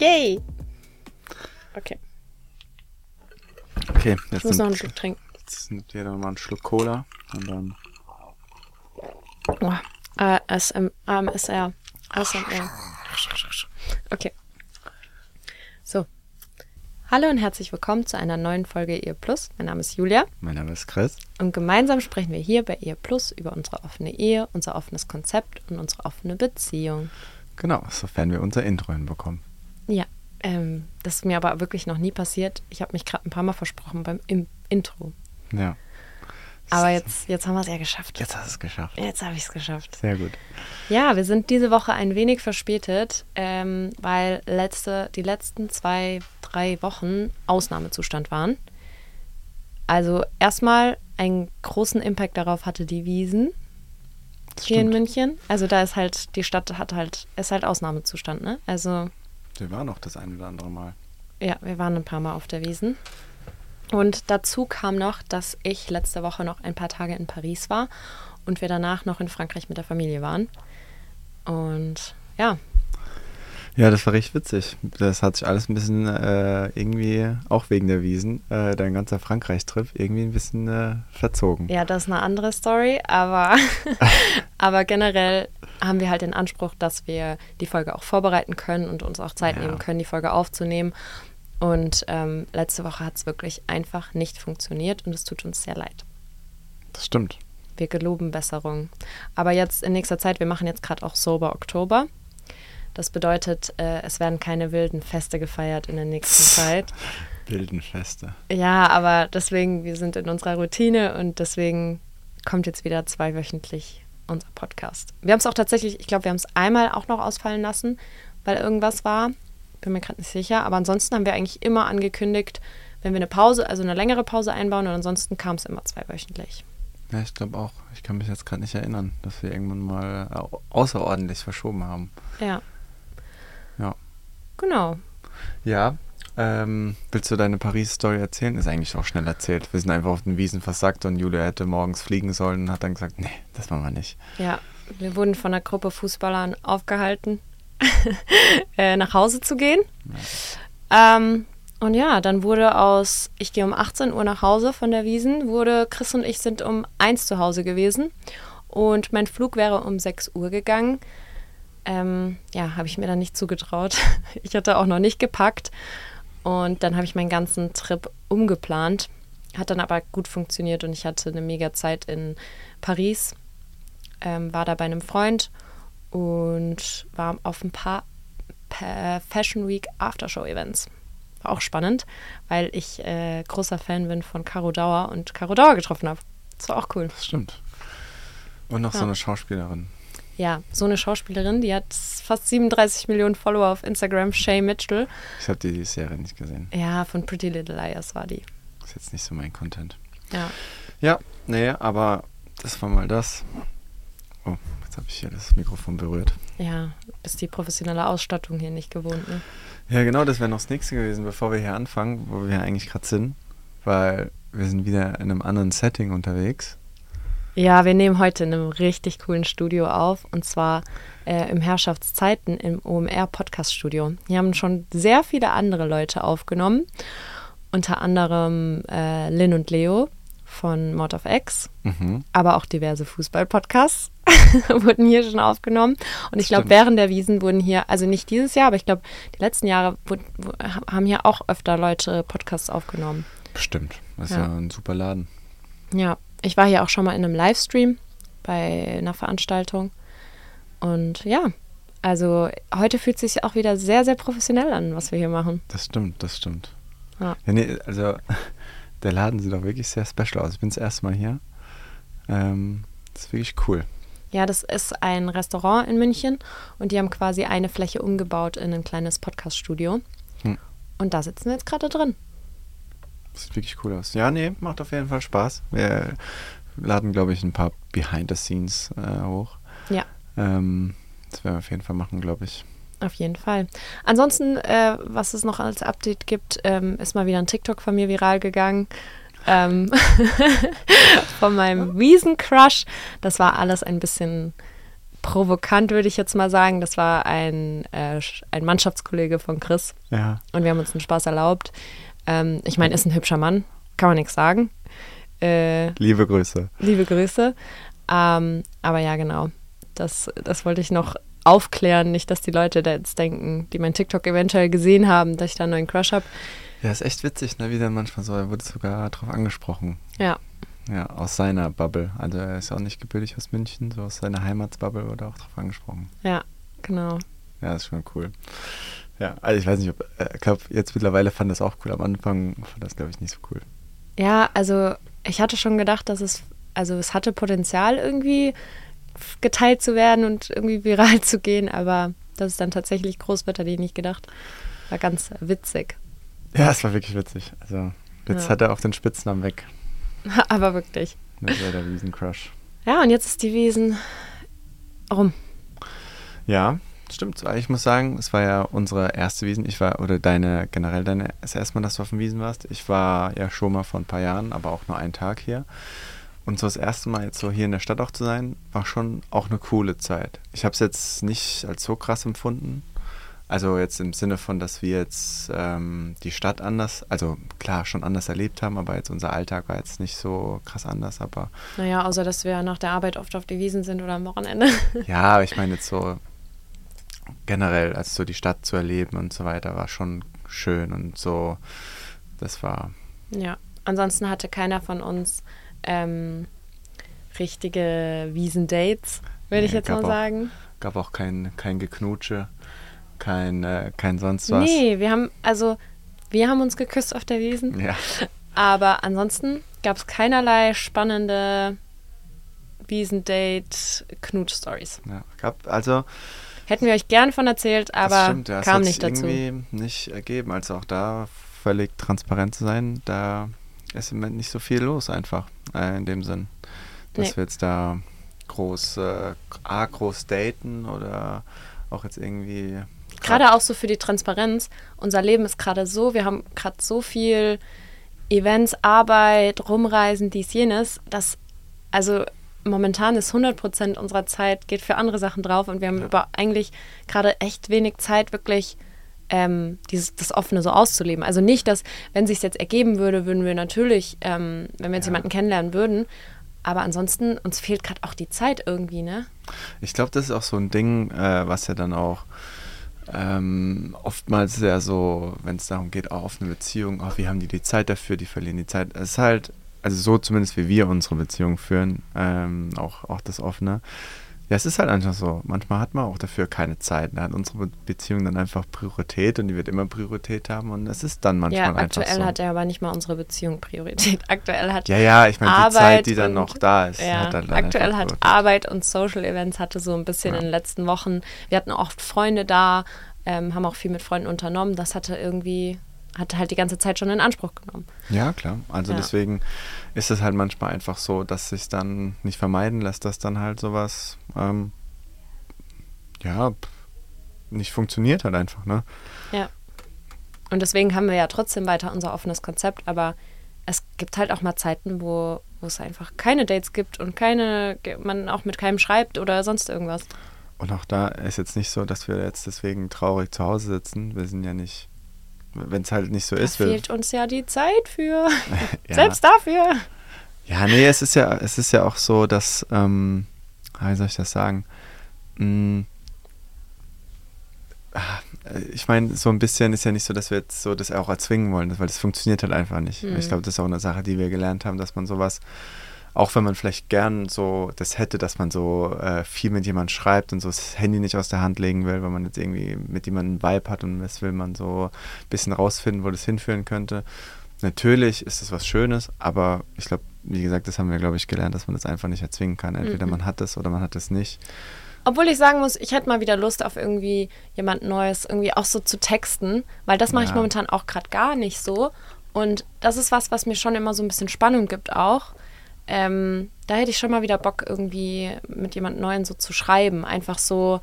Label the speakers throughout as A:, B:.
A: Yay! Okay,
B: Okay,
A: ich
B: jetzt
A: muss noch einen Schluck trinken.
B: jetzt nimmt jeder mal einen Schluck Cola und dann.
A: Oh, ASM, AMSR. ASMR. Okay. So. Hallo und herzlich willkommen zu einer neuen Folge Ihr Plus. Mein Name ist Julia
B: Mein Name ist Chris.
A: und gemeinsam sprechen wir hier bei Ihr Plus über unsere offene Ehe, unser offenes Konzept und unsere offene Beziehung.
B: Genau, sofern wir unser Intro hinbekommen.
A: Ja, ähm, das ist mir aber wirklich noch nie passiert. Ich habe mich gerade ein paar Mal versprochen beim im Intro.
B: Ja.
A: Aber jetzt, jetzt haben wir es ja geschafft.
B: Jetzt hast du es geschafft.
A: Jetzt habe ich es geschafft.
B: Sehr gut.
A: Ja, wir sind diese Woche ein wenig verspätet, ähm, weil letzte, die letzten zwei, drei Wochen Ausnahmezustand waren. Also erstmal einen großen Impact darauf hatte die Wiesen hier in. München. Also da ist halt, die Stadt hat halt, ist halt Ausnahmezustand, ne? Also
B: Wir waren noch das ein oder andere Mal.
A: ja, wir waren ein paar Mal auf der Wiesen. Und dazu kam noch, dass ich letzte Woche noch ein paar Tage in Paris war und wir danach noch in Frankreich mit der Familie waren. Und ja,
B: Ja, das war richtig witzig. Das hat sich alles ein bisschen äh, irgendwie, auch wegen der Wiesen, äh, dein ganzer Frankreich-Trip irgendwie ein bisschen äh, verzogen.
A: Ja, das ist eine andere Story, aber, aber generell haben wir halt den Anspruch, dass wir die Folge auch vorbereiten können und uns auch Zeit
B: Ja.
A: nehmen können, die Folge aufzunehmen. Und ähm, letzte Woche hat es wirklich einfach nicht funktioniert und es tut uns sehr leid.
B: Das stimmt.
A: Wir geloben Besserung. Aber jetzt in nächster Zeit, wir machen jetzt gerade auch Sober Oktober. Das bedeutet, äh, es werden keine wilden Feste gefeiert in der nächsten Zeit.
B: Wildenfeste.
A: Ja, aber deswegen, wir sind in unserer Routine und deswegen kommt jetzt wieder zweiwöchentlich unser Podcast. Wir haben es auch tatsächlich, ich glaube, wir haben es einmal auch noch ausfallen lassen, weil irgendwas war. Bin mir gerade nicht sicher. Aber ansonsten haben wir eigentlich immer angekündigt, wenn wir eine Pause, also eine längere Pause einbauen und ansonsten kam es immer zweiwöchentlich.
B: Ja, ich glaube auch. Ich kann mich jetzt gerade nicht erinnern, dass wir irgendwann mal au- außerordentlich verschoben haben.
A: Ja,
B: Ja.
A: genau.
B: Ja. Ähm, willst du deine Paris-Story erzählen? Ist eigentlich auch schnell erzählt. Wir sind einfach auf den Wiesen versackt und Julia hätte morgens fliegen sollen und hat dann gesagt, nee, das machen wir nicht.
A: Ja, wir wurden von einer Gruppe Fußballern aufgehalten, äh, nach Hause zu gehen. Ähm, und ja, dann wurde aus, ich gehe um 18 Uhr nach Hause von der Wiesen, wurde Chris und ich sind um 1 zu Hause gewesen und mein Flug wäre um 6 Uhr gegangen. Ähm, ja, habe ich mir dann nicht zugetraut. Ich hatte auch noch nicht gepackt und dann habe ich meinen ganzen Trip umgeplant. Hat dann aber gut funktioniert und ich hatte eine mega Zeit in Paris ähm, war da bei einem Freund und war auf ein paar Pa- Fashion Week Aftershow-Events. War auch spannend, weil ich äh, großer Fan bin von Caro Dauer und Caro Dauer getroffen habe. Das war auch cool.
B: Das stimmt. Und noch so
A: Ja.
B: eine Schauspielerin.
A: Ja, so eine Schauspielerin, die hat fast 37 Millionen Follower auf Instagram, Shay Mitchell.
B: Ich habe die Serie nicht gesehen.
A: Ja, von Pretty Little Liars war die.
B: Ist jetzt nicht so mein Content.
A: Ja.
B: Ja, nee, aber das war mal das. Oh, jetzt habe ich hier das Mikrofon berührt.
A: Ja, ist die professionelle Ausstattung hier nicht gewohnt, ne?
B: Ja, genau, das wäre noch das nächste gewesen, bevor wir hier anfangen, wo wir eigentlich gerade sind. Weil wir sind wieder in einem anderen Setting unterwegs.
A: Ja, wir nehmen heute in einem richtig coolen Studio auf und zwar äh, im Herrschaftszeiten im OMR Podcast Studio. Hier haben schon sehr viele andere Leute aufgenommen, unter anderem äh, Lynn und Leo von Mod of X,
B: Mhm.
A: aber auch diverse Fußball-Podcasts wurden hier schon aufgenommen. Und ich glaube, während der Wiesen wurden hier, also nicht dieses Jahr, aber ich glaube, die letzten Jahre wurden, haben hier auch öfter Leute Podcasts aufgenommen.
B: Bestimmt. Das ist
A: Ja.
B: ja. ein super Laden.
A: Ja, ich war hier auch schon mal in einem Livestream bei einer Veranstaltung. Und ja, Also heute fühlt es sich auch wieder sehr, sehr professionell an, was wir hier machen.
B: Das stimmt, das stimmt.
A: Ja.
B: Ja, nee, also der Laden sieht auch wirklich sehr special aus. Ich bin das erste Mal hier. Ähm, das ist wirklich cool.
A: Ja, das ist ein Restaurant in München und die haben quasi eine Fläche umgebaut in ein kleines Podcast-Studio.
B: Hm.
A: Und da sitzen wir jetzt gerade drin.
B: Sieht wirklich cool aus. Ja, nee, macht auf jeden Fall Spaß. Wir laden, glaube ich, ein paar Behind the Scenes äh, hoch.
A: Ja.
B: Ähm, das werden wir auf jeden Fall machen, glaube ich.
A: Auf jeden Fall. Ansonsten, äh, was es noch als Update gibt, ähm, ist mal wieder ein TikTok von mir viral gegangen. Ähm, von meinem Wiesencrush. Das war alles ein bisschen provokant, würde ich jetzt mal sagen. Das war ein, äh, ein Mannschaftskollege von Chris
B: Ja.
A: und wir haben uns einen Spaß erlaubt. Ähm, ich meine, ist ein hübscher Mann, kann man nichts sagen. Äh,
B: Liebe Grüße.
A: liebe Grüße. Ähm, aber ja, genau. Das, das wollte ich noch aufklären. Nicht, dass die Leute da jetzt denken, die mein TikTok eventuell gesehen haben, dass ich da einen neuen Crush habe.
B: Ja, ist echt witzig, ne? Wie dann manchmal so, er wurde sogar drauf angesprochen.
A: Ja,
B: Ja, aus seiner Bubble. Also er ist auch nicht gebürtig aus München, so aus seiner Heimatsbubble wurde auch drauf angesprochen.
A: ja, genau.
B: Ja, ist schon cool. Ja, also ich weiß nicht, ob, äh, ich glaube, jetzt mittlerweile fand das auch cool. Am Anfang fand das, glaube ich, nicht so cool.
A: Ja, also ich hatte schon gedacht, dass es, also es hatte Potenzial irgendwie geteilt zu werden und irgendwie viral zu gehen, aber dass es dann tatsächlich groß wird, hatte ich nicht gedacht. War ganz witzig.
B: Ja, es war wirklich witzig. Also jetzt
A: Ja.
B: hat er auch den Spitznamen weg.
A: aber wirklich.
B: Das war der Wiesencrush.
A: Ja, und jetzt ist die Wiesen rum.
B: Ja, stimmt. Ich muss sagen, es war ja unsere erste Wiesen. Ich war, oder deine, generell deine, das erste Mal, dass du auf dem Wiesen warst. Ich war ja schon mal vor ein paar Jahren, aber auch nur einen Tag hier. Und so das erste Mal jetzt so hier in der Stadt auch zu sein, war schon auch eine coole Zeit. Ich habe es jetzt nicht als so krass empfunden. Also jetzt im Sinne von, dass wir jetzt ähm, die Stadt anders, also klar schon anders erlebt haben, aber jetzt unser Alltag war jetzt nicht so krass anders. Aber
A: Naja, außer dass wir nach der Arbeit oft auf die Wiesen sind oder am Wochenende.
B: ja, aber ich meine jetzt so generell, also so die Stadt zu erleben und so weiter, war schon schön und so. Das war
A: Ja, ansonsten hatte keiner von uns ähm, richtige Wiesendates, würde ich
B: Nee,
A: jetzt
B: gab
A: mal
B: auch-
A: sagen.
B: gab auch kein, kein Geknutsche, kein, äh, kein sonst was.
A: Nee, wir haben, also, wir haben uns geküsst auf der Wiesen,
B: Ja,
A: aber ansonsten gab es keinerlei spannende Wiesendate-Knutsch-Stories.
B: ja, gab also
A: Hätten wir euch gern von erzählt, aber
B: stimmt, ja,
A: kam nicht dazu.
B: irgendwie nicht ergeben. Also auch da völlig transparent zu sein, da ist im Moment nicht so viel los einfach äh, in dem Sinn, dass
A: Nee.
B: wir jetzt da groß, äh, A, groß daten oder auch jetzt irgendwie
A: Gerade auch so für die Transparenz. Unser Leben ist gerade so, wir haben gerade so viel Events, Arbeit, Rumreisen, dies, jenes, dass, also momentan ist 100% unserer Zeit geht für andere Sachen drauf und wir haben über eigentlich gerade echt wenig Zeit, wirklich ähm, dieses, das Offene so auszuleben. Also nicht, dass, wenn sich jetzt ergeben würde, würden wir natürlich, ähm, wenn wir jetzt
B: Ja.
A: jemanden kennenlernen würden, aber ansonsten, uns fehlt gerade auch die Zeit irgendwie, ne?
B: Ich glaube, das ist auch so ein Ding, äh, was ja dann auch ähm, oftmals ja so, wenn es darum geht, auch auf eine Beziehung, oh, wie haben die die Zeit dafür, die verlieren die Zeit. Es ist halt, also so zumindest wie wir unsere Beziehung führen, ähm, auch, auch das Offene. Ja, es ist halt einfach so. Manchmal hat man auch dafür keine Zeit. Da hat unsere Be- Beziehung dann einfach Priorität und die wird immer Priorität haben und es ist dann manchmal
A: ja,
B: einfach
A: aktuell
B: so.
A: hat ja aber nicht mal unsere Beziehung Priorität. Aktuell hat
B: ja, ja, ich meine, die Zeit, die dann noch da ist,
A: Ja,
B: hat dann, dann
A: aktuell
B: einfach
A: hat. Arbeit und Social Events hatte so ein bisschen
B: Ja.
A: in den letzten Wochen. Wir hatten oft Freunde da, ähm, haben auch viel mit Freunden unternommen. Das hatte irgendwie, hatte halt die ganze Zeit schon in Anspruch genommen.
B: Ja, klar. Also
A: Ja.
B: deswegen ist es halt manchmal einfach so, dass sich dann nicht vermeiden lässt, dass dann halt sowas, ähm, ja, nicht funktioniert halt einfach, ne?
A: Ja. Und deswegen haben wir ja trotzdem weiter unser offenes Konzept, aber es gibt halt auch mal Zeiten, wo, wo es einfach keine Dates gibt und keine, man auch mit keinem schreibt oder sonst irgendwas.
B: Und auch da ist jetzt nicht so, dass wir jetzt deswegen traurig zu Hause sitzen. Wir sind ja nicht, wenn es halt nicht so
A: Da
B: ist.
A: Fehlt uns ja die Zeit für.
B: ja,
A: Selbst dafür.
B: Ja, nee, es ist ja, es ist ja auch so, dass, ähm, wie soll ich das sagen? Mm, ah, ich meine, so ein bisschen ist ja nicht so, dass wir jetzt so das auch erzwingen wollen, weil das funktioniert halt einfach nicht.
A: Mhm.
B: Ich glaube, das ist auch eine Sache, die wir gelernt haben, dass man sowas auch wenn man vielleicht gern so das hätte, dass man so äh, viel mit jemandem schreibt und so das Handy nicht aus der Hand legen will, weil man jetzt irgendwie mit jemandem einen Vibe hat und das will man so ein bisschen rausfinden, wo das hinführen könnte. Natürlich ist es was Schönes, aber ich glaube, wie gesagt, das haben wir, glaube ich, gelernt, dass man das einfach nicht erzwingen kann. Entweder mhm. man hat es oder man hat es nicht.
A: Obwohl ich sagen muss, ich hätte mal wieder Lust auf irgendwie jemand Neues, irgendwie auch so zu texten, weil das mache ja. ich momentan auch gerade gar nicht so. Und das ist was, was mir schon immer so ein bisschen Spannung gibt auch. Ähm, da hätte ich schon mal wieder Bock, irgendwie mit jemand Neuen so zu schreiben. Einfach so,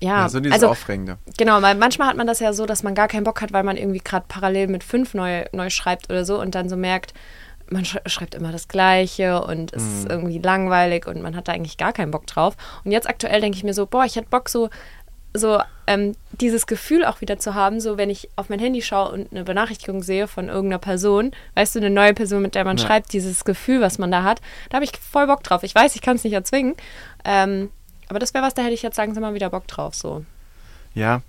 A: ja. ja
B: so dieses also, Aufregende.
A: Genau, weil manchmal hat man das ja so, dass man gar keinen Bock hat, weil man irgendwie gerade parallel mit fünf neu, neu schreibt oder so und dann so merkt, man schreibt immer das Gleiche und es mhm. ist irgendwie langweilig und man hat da eigentlich gar keinen Bock drauf. Und jetzt aktuell denke ich mir so, boah, ich hätte Bock so, so ähm, dieses Gefühl auch wieder zu haben, so wenn ich auf mein Handy schaue und eine Benachrichtigung sehe von irgendeiner Person, weißt du, eine neue Person, mit der man ja. schreibt, dieses Gefühl, was man da hat, da habe ich voll Bock drauf. Ich weiß, ich kann es nicht erzwingen, ähm, aber das wäre was, da hätte ich jetzt sagen Sie mal wieder Bock drauf, so.
B: Ja,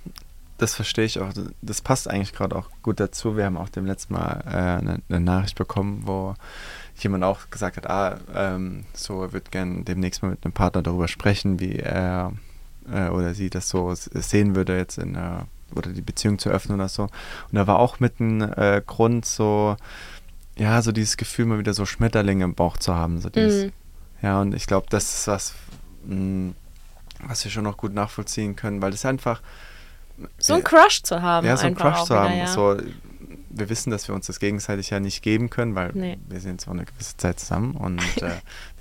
B: das verstehe ich auch. Das passt eigentlich gerade auch gut dazu. Wir haben auch dem letzten Mal äh, eine, eine, Nachricht bekommen, wo jemand auch gesagt hat, ah, ähm, so er würde gerne demnächst mal mit einem Partner darüber sprechen, wie er äh, oder sie das so sehen würde jetzt in äh, oder die Beziehung zu öffnen oder so. Und da war auch mit einem äh, Grund so, ja, so dieses Gefühl, mal wieder so Schmetterlinge im Bauch zu haben. So dieses, mhm. Ja, und ich glaube, das ist was, mh, mm, was wir schon noch gut nachvollziehen können, weil das einfach
A: so ein Crush zu haben.
B: Ja, so ein Crush zu haben. Wieder, ja. so, wir wissen, dass wir uns das gegenseitig ja nicht geben können, weil nee. wir sind so eine gewisse Zeit zusammen und äh,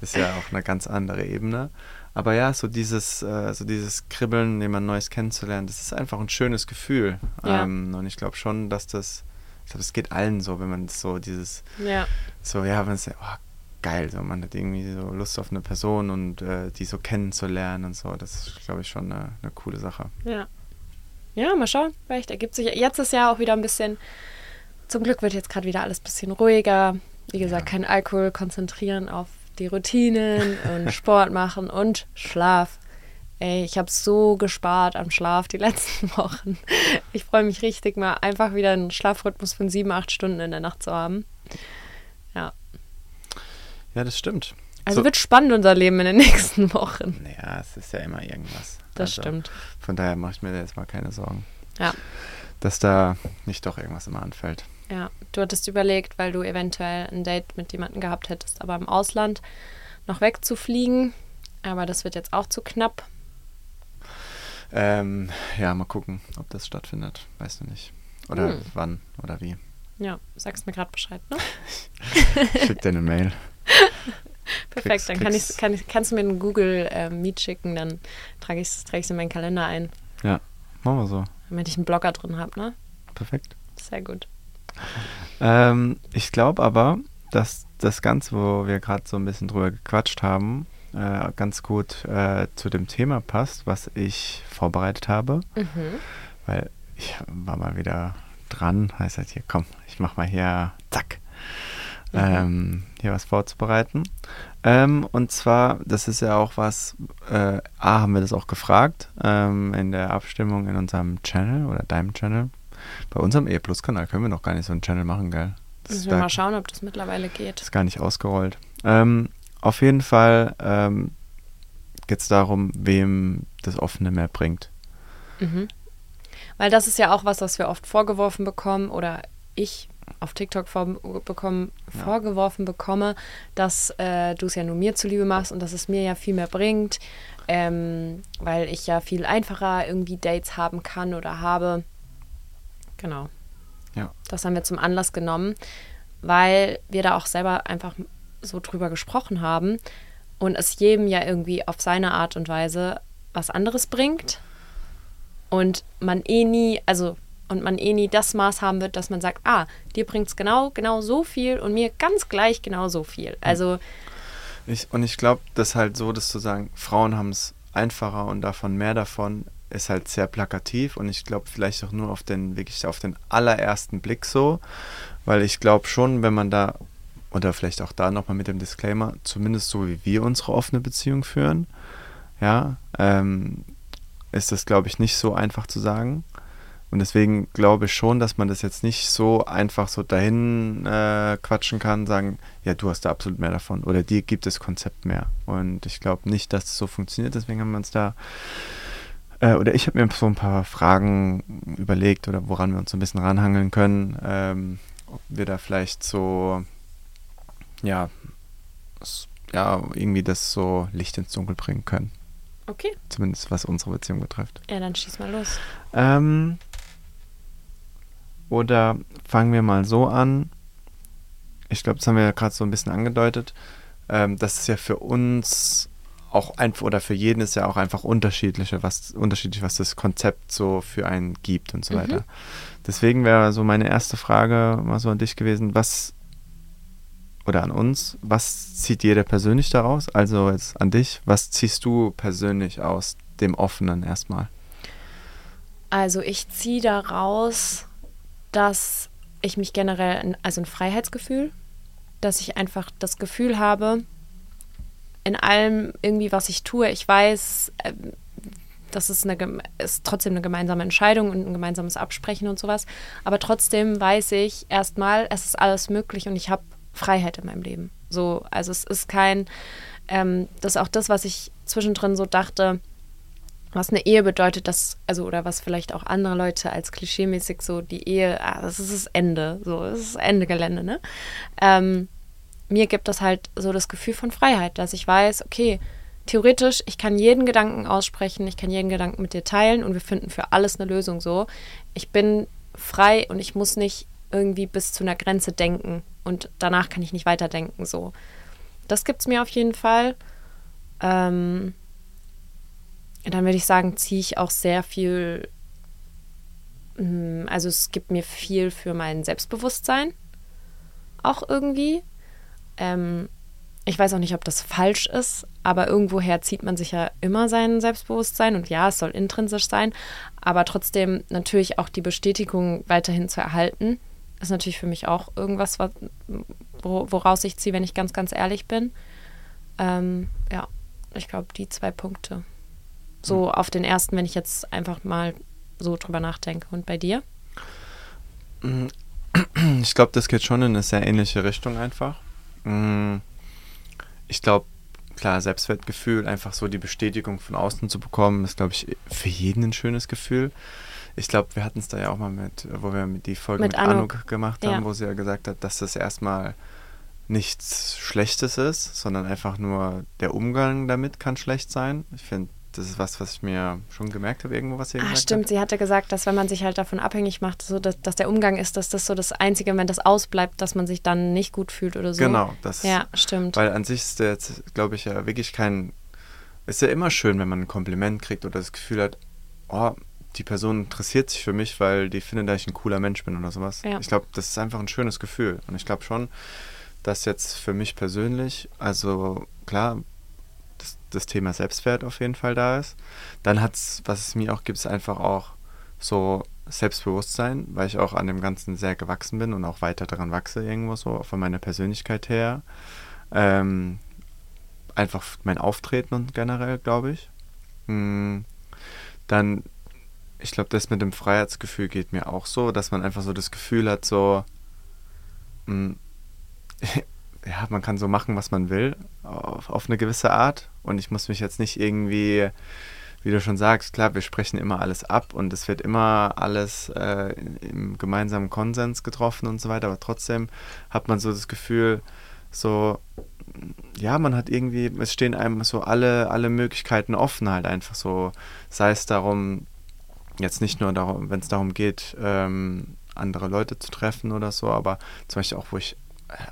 B: das ist ja auch eine ganz andere Ebene. Aber ja, so dieses, äh, so dieses Kribbeln, jemand Neues kennenzulernen, das ist einfach ein schönes Gefühl. Ja. Ähm, und ich glaube schon, dass das, ich glaube, es geht allen so, wenn man so dieses,
A: ja.
B: so, ja, wenn es, oh, geil, so, man hat irgendwie so Lust auf eine Person und äh, die so kennenzulernen und so, das ist, glaube ich, schon eine, eine coole Sache.
A: Ja. Ja, mal schauen. Vielleicht ergibt sich. Jetzt ist ja auch wieder ein bisschen. Zum Glück wird jetzt gerade wieder alles ein bisschen ruhiger. Wie gesagt, ja. kein Alkohol, konzentrieren auf die Routinen und Sport machen und Schlaf. Ey, ich habe so gespart am Schlaf die letzten Wochen. Ich freue mich richtig mal, einfach wieder einen Schlafrhythmus von sieben, acht Stunden in der Nacht zu haben. Ja.
B: Ja, das stimmt.
A: Also so. wird spannend unser Leben in den nächsten Wochen.
B: Ja, es ist ja immer irgendwas.
A: Das also,
B: stimmt. Von daher mache ich mir da jetzt mal keine Sorgen.
A: Ja.
B: Dass da nicht doch irgendwas immer anfällt.
A: Ja, du hattest überlegt, weil du eventuell ein Date mit jemandem gehabt hättest, aber im Ausland noch wegzufliegen. Aber das wird jetzt auch zu knapp.
B: Ähm, ja, mal gucken, ob das stattfindet. Weißt du nicht. Oder hm. wann oder wie.
A: Ja, sagst mir gerade Bescheid, ne?
B: Schick dir eine Mail.
A: Perfekt, dann kann ich, kann ich, kannst du mir einen Google äh, Meet schicken, dann trage ich es trage in meinen Kalender ein.
B: Ja, machen wir so.
A: Damit ich einen Blogger drin habe, ne?
B: Perfekt.
A: Sehr gut.
B: Ähm, ich glaube aber, dass das Ganze, wo wir gerade so ein bisschen drüber gequatscht haben, äh, ganz gut äh, zu dem Thema passt, was ich vorbereitet habe. Mhm. Weil ich war mal wieder dran, heißt halt hier, komm, ich mach mal hier, zack, mhm. ähm, hier was vorzubereiten. Ähm, und zwar, das ist ja auch was, äh, A, haben wir das auch gefragt ähm, in der Abstimmung in unserem Channel oder deinem Channel. Bei unserem E Plus-Kanal können wir noch gar nicht so einen Channel machen, gell?
A: Das Müssen wir mal schauen, ob das mittlerweile geht.
B: Ist gar nicht ausgerollt. Ähm, auf jeden Fall ähm, geht es darum, wem das Offene mehr bringt.
A: Mhm. Weil das ist ja auch was, was wir oft vorgeworfen bekommen oder ich auf TikTok vor, bekommen, ja. vorgeworfen bekomme, dass äh, du es ja nur mir zuliebe machst und dass es mir ja viel mehr bringt, ähm, weil ich ja viel einfacher irgendwie Dates haben kann oder habe. Genau.
B: Ja.
A: Das haben wir zum Anlass genommen, weil wir da auch selber einfach so drüber gesprochen haben und es jedem ja irgendwie auf seine Art und Weise was anderes bringt und man eh nie, also und man eh nie das Maß haben wird, dass man sagt, ah, dir bringt es genau, genau so viel und mir ganz gleich genau so viel. Also
B: ich, und ich glaube, das halt so, dass zu sagen, Frauen haben es einfacher und davon mehr davon, ist halt sehr plakativ und ich glaube vielleicht auch nur auf den, wirklich auf den allerersten Blick so, weil ich glaube schon, wenn man da, oder vielleicht auch da nochmal mit dem Disclaimer, zumindest so wie wir unsere offene Beziehung führen, ja, ähm, ist das glaube ich nicht so einfach zu sagen Und deswegen glaube ich schon, dass man das jetzt nicht so einfach so dahin äh, quatschen kann, sagen, ja, du hast da absolut mehr davon oder dir gibt das Konzept mehr. Und ich glaube nicht, dass es so funktioniert. Deswegen haben wir uns da, äh, oder ich habe mir so ein paar Fragen überlegt oder woran wir uns so ein bisschen ranhangeln können, ähm, ob wir da vielleicht so, ja, ja, irgendwie das so Licht ins Dunkel bringen können.
A: Okay.
B: Zumindest was unsere Beziehung betrifft.
A: Ja, dann schieß mal los.
B: Ähm, oder fangen wir mal so an. Ich glaube, das haben wir ja gerade so ein bisschen angedeutet. Ähm, das ist ja für uns auch einfach, oder für jeden ist ja auch einfach unterschiedlich, was, unterschiedlich, was das Konzept so für einen gibt und so mhm. weiter. Deswegen wäre so meine erste Frage mal so an dich gewesen, was oder an uns, was zieht jeder persönlich daraus? Also jetzt an dich, was ziehst du persönlich aus dem Offenen erstmal?
A: Also ich ziehe daraus, dass ich mich generell, also ein Freiheitsgefühl, dass ich einfach das Gefühl habe, in allem irgendwie, was ich tue, ich weiß, ähm, das ist, eine, ist trotzdem eine gemeinsame Entscheidung und ein gemeinsames Absprechen und sowas. Aber trotzdem weiß ich erstmal, es ist alles möglich und ich habe Freiheit in meinem Leben. So, also es ist kein, ähm, das ist auch das, was ich zwischendrin so dachte, was eine Ehe bedeutet, dass, also, oder was vielleicht auch andere Leute als klischeemäßig so die Ehe, ah, das ist das Ende, so, das ist Ende Gelände, ne? Ähm, mir gibt das halt so das Gefühl von Freiheit, dass ich weiß, okay, theoretisch, ich kann jeden Gedanken aussprechen, ich kann jeden Gedanken mit dir teilen und wir finden für alles eine Lösung so. Ich bin frei und ich muss nicht irgendwie bis zu einer Grenze denken und danach kann ich nicht weiterdenken so. Das gibt es mir auf jeden Fall. Ähm, dann würde ich sagen, ziehe ich auch sehr viel, hm, also es gibt mir viel für mein Selbstbewusstsein, auch irgendwie. Ähm, ich weiß auch nicht, ob das falsch ist, aber irgendwoher zieht man sich ja immer sein Selbstbewusstsein und ja, es soll intrinsisch sein, aber trotzdem natürlich auch die Bestätigung weiterhin zu erhalten, ist natürlich für mich auch irgendwas, was, woraus ich ziehe, wenn ich ganz, ganz ehrlich bin. Ähm, ja, ich glaube, die zwei Punkte. So auf den ersten, wenn ich jetzt einfach mal so drüber nachdenke. Und bei dir?
B: Mm, ich glaube, das geht schon in eine sehr ähnliche Richtung einfach. Mm, ich glaube, klar, Selbstwertgefühl, einfach so die Bestätigung von außen zu bekommen, ist, glaube ich, für jeden ein schönes Gefühl. Ich glaube, wir hatten es da ja auch mal mit, wo wir die Folge mit, mit Anuk. Anuk gemacht haben, ja. wo sie ja gesagt hat, dass das erstmal nichts Schlechtes ist, sondern einfach nur der Umgang damit kann schlecht sein. Ich finde, das ist was, was ich mir schon gemerkt habe, irgendwo, was
A: sie ah, gesagt stimmt. Hat. Sie hatte gesagt, dass wenn man sich halt davon abhängig macht, so dass, dass, der Umgang ist, dass das so das Einzige, wenn das ausbleibt, dass man sich dann nicht gut fühlt oder so.
B: Genau, das.
A: Ja, stimmt.
B: Weil an sich ist der jetzt, glaube ich, ja wirklich kein. Ist ja immer schön, wenn man ein Kompliment kriegt oder das Gefühl hat, oh, die Person interessiert sich für mich, weil die findet, dass ich ein cooler Mensch bin oder sowas. Ja. Ich glaube, das ist einfach ein schönes Gefühl. Und ich glaube schon, dass jetzt für mich persönlich, also klar, das, Thema Selbstwert auf jeden Fall da ist. Dann hat es, was es mir auch gibt, ist einfach auch so Selbstbewusstsein, weil ich auch an dem Ganzen sehr gewachsen bin und auch weiter daran wachse irgendwo so, von meiner Persönlichkeit her. Ähm, einfach mein Auftreten und generell, glaube ich. Mhm. Dann, ich glaube, das mit dem Freiheitsgefühl geht mir auch so, dass man einfach so das Gefühl hat, so, mh, ja, man kann so machen, was man will, auf, auf eine gewisse Art. Und ich muss mich jetzt nicht irgendwie, wie du schon sagst, klar, wir sprechen immer alles ab und es wird immer alles äh, im gemeinsamen Konsens getroffen und so weiter, aber trotzdem hat man so das Gefühl, so, ja, man hat irgendwie, es stehen einem so alle, alle Möglichkeiten offen halt einfach so, sei es darum, jetzt nicht nur darum, wenn es darum geht, ähm, andere Leute zu treffen oder so, aber zum Beispiel auch, wo ich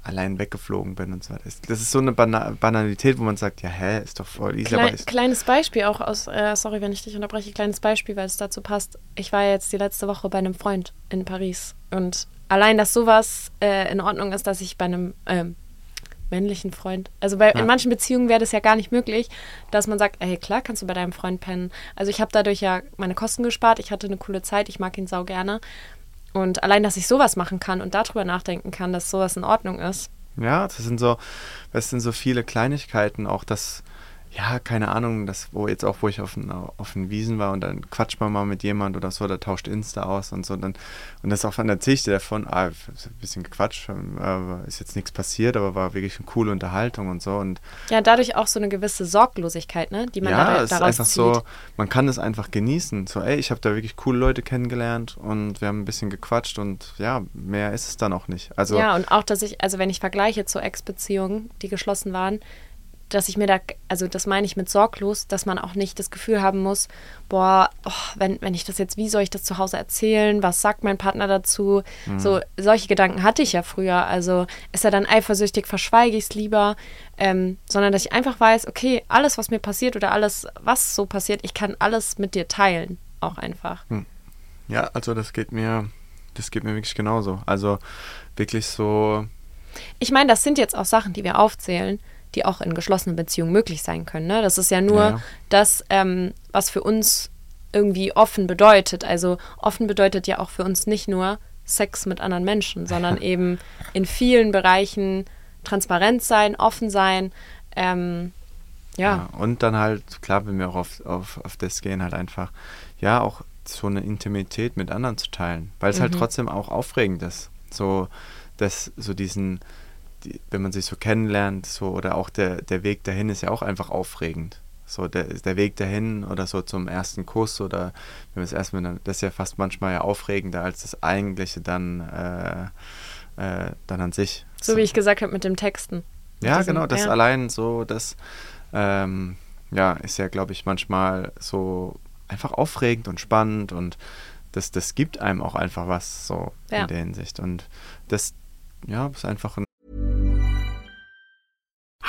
B: allein weggeflogen bin und so weiter. Das ist so eine Bana Banalität, wo man sagt, ja, hä, ist doch voll easy.
A: Klein, kleines Beispiel auch aus, äh, sorry, wenn ich dich unterbreche, kleines Beispiel, weil es dazu passt. Ich war jetzt die letzte Woche bei einem Freund in Paris und allein, dass sowas äh, in Ordnung ist, dass ich bei einem ähm, männlichen Freund, also bei, ja. in manchen Beziehungen wäre das ja gar nicht möglich, dass man sagt, hey, klar, kannst du bei deinem Freund pennen. Also ich habe dadurch ja meine Kosten gespart, ich hatte eine coole Zeit, ich mag ihn sau gerne. Und allein, dass ich sowas machen kann und darüber nachdenken kann, dass sowas in Ordnung ist.
B: Ja, das sind so, das sind so viele Kleinigkeiten, auch dass ja, keine Ahnung, das, wo jetzt auch, wo ich auf, auf den Wiesen war und dann quatscht man mal mit jemand oder so, da tauscht Insta aus und so. Dann, und das auch dann erzähle ich dir davon, ah, ein bisschen gequatscht, äh, ist jetzt nichts passiert, aber war wirklich eine coole Unterhaltung und so. Und
A: ja, dadurch auch so eine gewisse Sorglosigkeit, ne? Die man
B: ja,
A: da,
B: es ist einfach zieht. so, man kann es einfach genießen. So, ey, ich habe da wirklich coole Leute kennengelernt und wir haben ein bisschen gequatscht und ja, mehr ist es dann auch nicht. Also,
A: ja, und auch, dass ich, also wenn ich vergleiche zu Ex-Beziehungen, die geschlossen waren, dass ich mir da, also das meine ich mit sorglos, dass man auch nicht das Gefühl haben muss, boah, oh, wenn, wenn ich das jetzt, wie soll ich das zu Hause erzählen? Was sagt mein Partner dazu? Mhm. So, solche Gedanken hatte ich ja früher. Also ist er dann eifersüchtig, verschweige ich es lieber, ähm, sondern dass ich einfach weiß, okay, alles, was mir passiert oder alles, was so passiert, ich kann alles mit dir teilen, auch einfach.
B: Mhm. Ja, also das geht mir, das geht mir wirklich genauso. Also wirklich so.
A: Ich meine, das sind jetzt auch Sachen, die wir aufzählen die auch in geschlossenen Beziehungen möglich sein können. Ne? Das ist ja nur ja. das, ähm, was für uns irgendwie offen bedeutet. Also offen bedeutet ja auch für uns nicht nur Sex mit anderen Menschen, sondern eben in vielen Bereichen transparent sein, offen sein. Ähm, ja.
B: ja. Und dann halt, klar, wenn wir auch auf, auf, auf das gehen, halt einfach, ja, auch so eine Intimität mit anderen zu teilen, weil es halt mhm. halt trotzdem auch aufregend ist. So, dass, so diesen, die, wenn man sich so kennenlernt, so oder auch der, der Weg dahin ist ja auch einfach aufregend. So der, der Weg dahin oder so zum ersten Kuss oder wenn wir es erstmal, das ist ja fast manchmal ja aufregender als das eigentliche dann, äh, äh, dann an sich.
A: So, so, wie ich gesagt habe mit dem Texten.
B: Ja, diesem, genau, das ja. allein so, das ähm, ja, ist ja, glaube ich, manchmal so einfach aufregend und spannend und das, das gibt einem auch einfach was so ja. in der Hinsicht. Und das, ja, ist einfach ein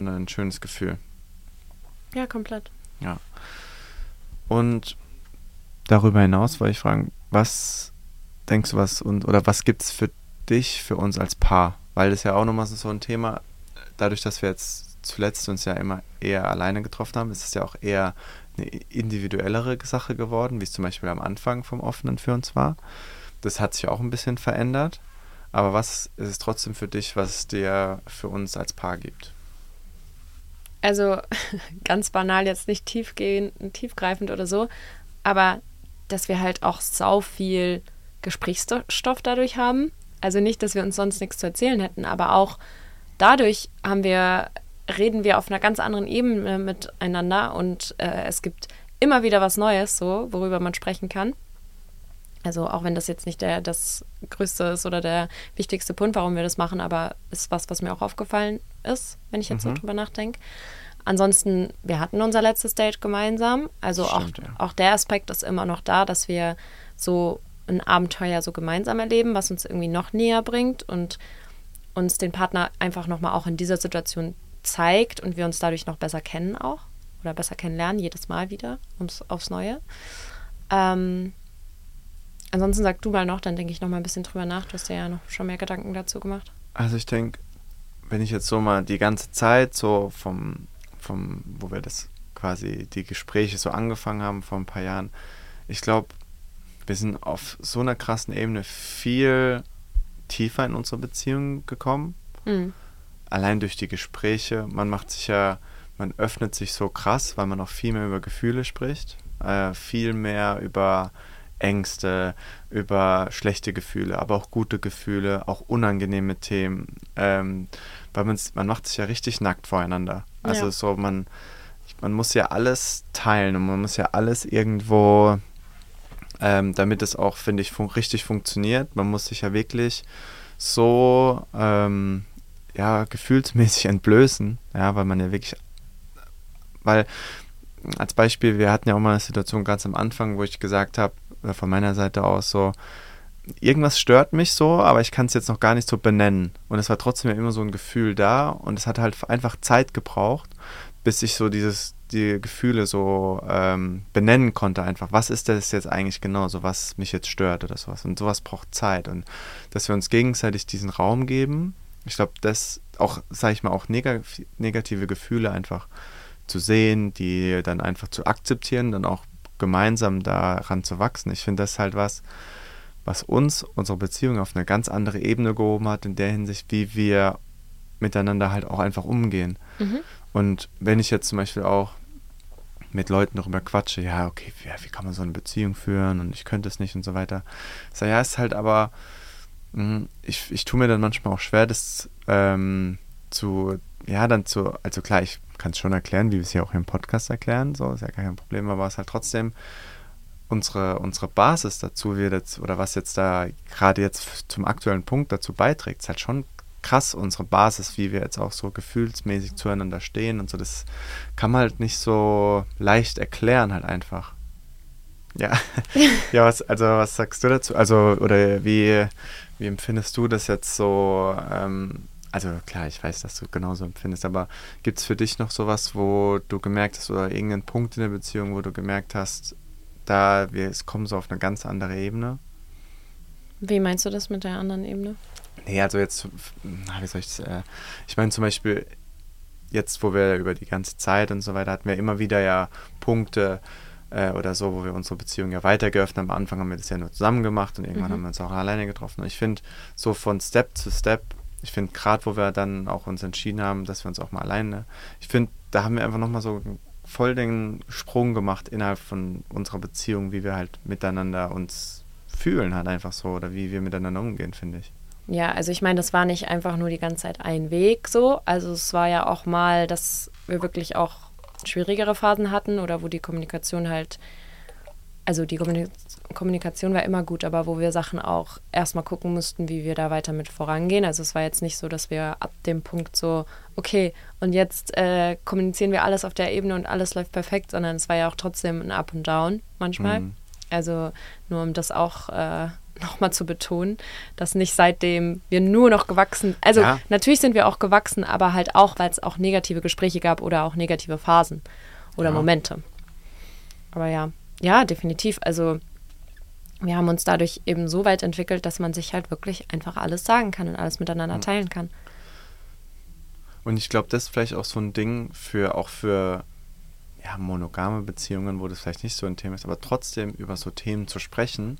B: Ein schönes Gefühl.
A: Ja, komplett.
B: Ja. Und darüber hinaus wollte ich fragen, was denkst du, was und oder was gibt es für dich, für uns als Paar? Weil das ja auch nochmal so ein Thema, dadurch, dass wir jetzt zuletzt uns ja immer eher alleine getroffen haben, ist es ja auch eher eine individuellere Sache geworden, wie es zum Beispiel am Anfang vom Offenen für uns war. Das hat sich auch ein bisschen verändert. Aber was ist es trotzdem für dich, was es dir für uns als Paar gibt?
A: Also ganz banal, jetzt nicht tiefgehend, tiefgreifend oder so, aber dass wir halt auch sau viel Gesprächsstoff dadurch haben. Also nicht, dass wir uns sonst nichts zu erzählen hätten, aber auch dadurch haben wir, reden wir auf einer ganz anderen Ebene miteinander und äh, es gibt immer wieder was Neues, so, worüber man sprechen kann. Also auch wenn das jetzt nicht der, das Größte ist oder der wichtigste Punkt, warum wir das machen, aber ist was, was mir auch aufgefallen ist, wenn ich jetzt mhm. so drüber nachdenke. Ansonsten, wir hatten unser letztes Date gemeinsam. Also Stimmt, auch, ja. auch der Aspekt ist immer noch da, dass wir so ein Abenteuer so gemeinsam erleben, was uns irgendwie noch näher bringt und uns den Partner einfach nochmal auch in dieser Situation zeigt und wir uns dadurch noch besser kennen auch oder besser kennenlernen, jedes Mal wieder ums, aufs Neue. Ähm, ansonsten sag du mal noch, dann denke ich noch mal ein bisschen drüber nach. Du hast dir ja noch schon mehr Gedanken dazu gemacht.
B: Also ich denke, wenn ich jetzt so mal die ganze Zeit so vom, vom, wo wir das quasi die Gespräche so angefangen haben vor ein paar Jahren, ich glaube, wir sind auf so einer krassen Ebene viel tiefer in unsere Beziehung gekommen. Mhm. Allein durch die Gespräche. Man macht sich ja, man öffnet sich so krass, weil man auch viel mehr über Gefühle spricht, äh, viel mehr über Ängste, über schlechte Gefühle, aber auch gute Gefühle, auch unangenehme Themen. Ähm, weil man macht sich ja richtig nackt voreinander. Also ja. so, man, man muss ja alles teilen und man muss ja alles irgendwo ähm, damit es auch, finde ich, fun richtig funktioniert. Man muss sich ja wirklich so ähm, ja, gefühlsmäßig entblößen, ja, weil man ja wirklich, weil als Beispiel, wir hatten ja auch mal eine Situation ganz am Anfang, wo ich gesagt habe, äh, von meiner Seite aus so, irgendwas stört mich so, aber ich kann es jetzt noch gar nicht so benennen. Und es war trotzdem immer so ein Gefühl da und es hat halt einfach Zeit gebraucht, bis ich so dieses, die Gefühle so ähm, benennen konnte einfach. Was ist das jetzt eigentlich genau, so was mich jetzt stört oder sowas. Und sowas braucht Zeit. Und dass wir uns gegenseitig diesen Raum geben, ich glaube, das auch, sage ich mal, auch neg negative Gefühle einfach zu sehen, die dann einfach zu akzeptieren, dann auch gemeinsam daran zu wachsen. Ich finde das halt was, was uns, unsere Beziehung auf eine ganz andere Ebene gehoben hat, in der Hinsicht, wie wir miteinander halt auch einfach umgehen. Mhm. Und wenn ich jetzt zum Beispiel auch mit Leuten darüber quatsche, ja, okay, ja, wie kann man so eine Beziehung führen und ich könnte es nicht und so weiter. So, ja, ist halt aber, hm, ich, ich tue mir dann manchmal auch schwer, das ähm, zu, ja, dann zu, also klar, ich kann es schon erklären, wie wir es hier auch im Podcast erklären, so ist ja gar kein Problem, aber es ist halt trotzdem unsere, unsere Basis dazu wird jetzt, oder was jetzt da gerade jetzt zum aktuellen Punkt dazu beiträgt, ist halt schon krass, unsere Basis, wie wir jetzt auch so gefühlsmäßig zueinander stehen und so, das kann man halt nicht so leicht erklären, halt einfach. Ja. ja, was, also was sagst du dazu? Also, oder wie, wie empfindest du das jetzt so? Ähm, also klar, ich weiß, dass du genauso empfindest, aber gibt es für dich noch sowas, wo du gemerkt hast, oder irgendeinen Punkt in der Beziehung, wo du gemerkt hast, da wir es kommen so auf eine ganz andere Ebene?
A: Wie meinst du das mit der anderen Ebene?
B: Nee, also jetzt, wie soll ich äh, ich meine zum Beispiel, jetzt, wo wir über die ganze Zeit und so weiter hatten wir immer wieder ja Punkte äh, oder so, wo wir unsere Beziehung ja weiter geöffnet haben. Am Anfang haben wir das ja nur zusammen gemacht und irgendwann mhm. haben wir uns auch alleine getroffen. Und ich finde, so von Step zu Step, ich finde gerade, wo wir dann auch uns entschieden haben, dass wir uns auch mal alleine, ich finde, da haben wir einfach nochmal so voll den Sprung gemacht innerhalb von unserer Beziehung, wie wir halt miteinander uns fühlen, halt einfach so, oder wie wir miteinander umgehen, finde ich.
A: Ja, also ich meine, das war nicht einfach nur die ganze Zeit ein Weg so. Also es war ja auch mal, dass wir wirklich auch schwierigere Phasen hatten oder wo die Kommunikation halt, also die Kommunikation war immer gut, aber wo wir Sachen auch erstmal gucken mussten, wie wir da weiter mit vorangehen. Also es war jetzt nicht so, dass wir ab dem Punkt so, okay, und jetzt äh, kommunizieren wir alles auf der Ebene und alles läuft perfekt, sondern es war ja auch trotzdem ein Up und Down manchmal. Mhm. Also nur um das auch äh, nochmal zu betonen, dass nicht seitdem wir nur noch gewachsen, also ja. natürlich sind wir auch gewachsen, aber halt auch, weil es auch negative Gespräche gab oder auch negative Phasen oder ja. Momente. Aber ja, ja, definitiv. Also wir haben uns dadurch eben so weit entwickelt, dass man sich halt wirklich einfach alles sagen kann und alles miteinander teilen kann.
B: Und ich glaube, das ist vielleicht auch so ein Ding für auch für ja, monogame Beziehungen, wo das vielleicht nicht so ein Thema ist, aber trotzdem über so Themen zu sprechen,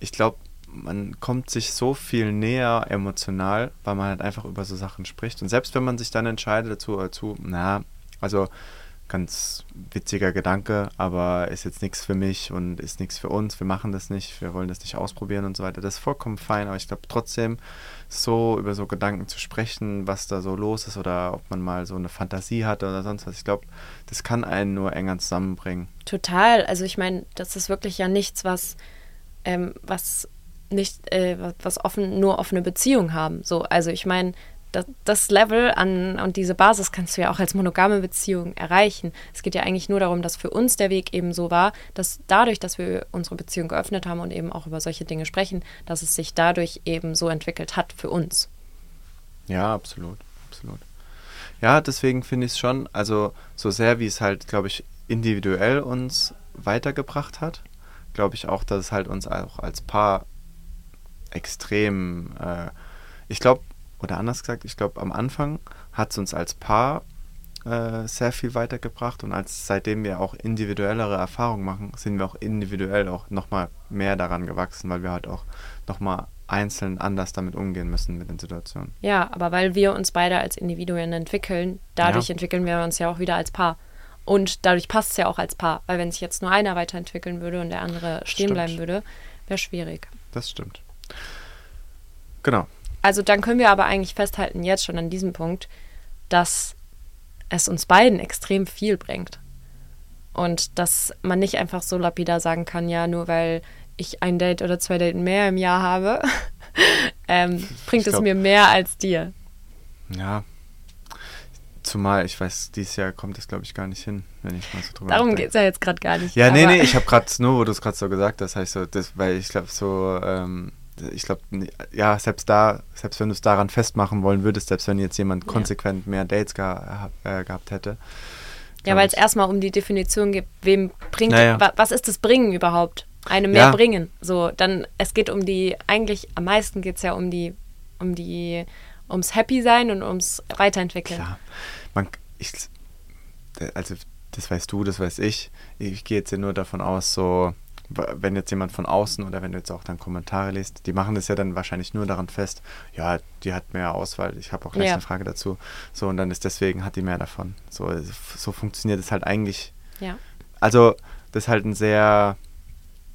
B: ich glaube, man kommt sich so viel näher emotional, weil man halt einfach über so Sachen spricht. Und selbst wenn man sich dann entscheidet dazu, dazu na, also ganz witziger Gedanke, aber ist jetzt nichts für mich und ist nichts für uns, wir machen das nicht, wir wollen das nicht ausprobieren und so weiter. Das ist vollkommen fein, aber ich glaube trotzdem, so über so Gedanken zu sprechen, was da so los ist oder ob man mal so eine Fantasie hat oder sonst was, ich glaube, das kann einen nur enger zusammenbringen.
A: Total, also ich meine, das ist wirklich ja nichts, was ähm, was nicht, äh, was offen, nur offene Beziehung haben. So, also ich meine, das, das, Level an und diese Basis kannst du ja auch als monogame Beziehung erreichen. Es geht ja eigentlich nur darum, dass für uns der Weg eben so war, dass dadurch, dass wir unsere Beziehung geöffnet haben und eben auch über solche Dinge sprechen, dass es sich dadurch eben so entwickelt hat für uns.
B: Ja, absolut, absolut. Ja, deswegen finde ich es schon, also so sehr wie es halt, glaube ich, individuell uns weitergebracht hat, glaube ich auch, dass es halt uns auch als Paar extrem, äh, ich glaube, oder anders gesagt, ich glaube, am Anfang hat es uns als Paar äh, sehr viel weitergebracht und als seitdem wir auch individuellere Erfahrungen machen, sind wir auch individuell auch nochmal mehr daran gewachsen, weil wir halt auch nochmal einzeln anders damit umgehen müssen mit den Situationen.
A: Ja, aber weil wir uns beide als Individuen entwickeln, dadurch ja. entwickeln wir uns ja auch wieder als Paar. Und dadurch passt es ja auch als Paar, weil wenn sich jetzt nur einer weiterentwickeln würde und der andere stehen stimmt. bleiben würde, wäre schwierig.
B: Das stimmt. Genau.
A: Also dann können wir aber eigentlich festhalten, jetzt schon an diesem Punkt, dass es uns beiden extrem viel bringt. Und dass man nicht einfach so lapidar sagen kann, ja, nur weil ich ein Date oder zwei Dates mehr im Jahr habe, ähm, bringt glaub, es mir mehr als dir.
B: Ja, Zumal, ich weiß, dieses Jahr kommt das, glaube ich, gar nicht hin, wenn ich mal so drüber
A: Darum geht es ja jetzt gerade gar nicht.
B: Ja, nee, nee, ich habe gerade nur, wo du es gerade so gesagt hast, heißt so, das, weil ich glaube so, ähm, ich glaube, ja, selbst da, selbst wenn du es daran festmachen wollen würdest, selbst wenn jetzt jemand
A: Ja.
B: konsequent mehr Dates geha äh, gehabt hätte.
A: Ja, weil es erstmal um die Definition geht, wem bringt,
B: Naja.
A: wa, was ist das Bringen überhaupt? Einem mehr
B: Ja.
A: bringen. So, dann, es geht um die, eigentlich am meisten geht es ja um die, um die, ums Happy sein und ums Weiterentwickeln.
B: Klar. Man, ich, also, das weißt du, das weiß ich. Ich gehe jetzt ja nur davon aus, so, wenn jetzt jemand von außen oder wenn du jetzt auch dann Kommentare liest, die machen das ja dann wahrscheinlich nur daran fest, ja, die hat mehr Auswahl, ich habe auch gleich
A: Ja.
B: eine Frage dazu. So, und dann ist deswegen, hat die mehr davon. So, so funktioniert es halt eigentlich.
A: Ja.
B: Also, das ist halt ein sehr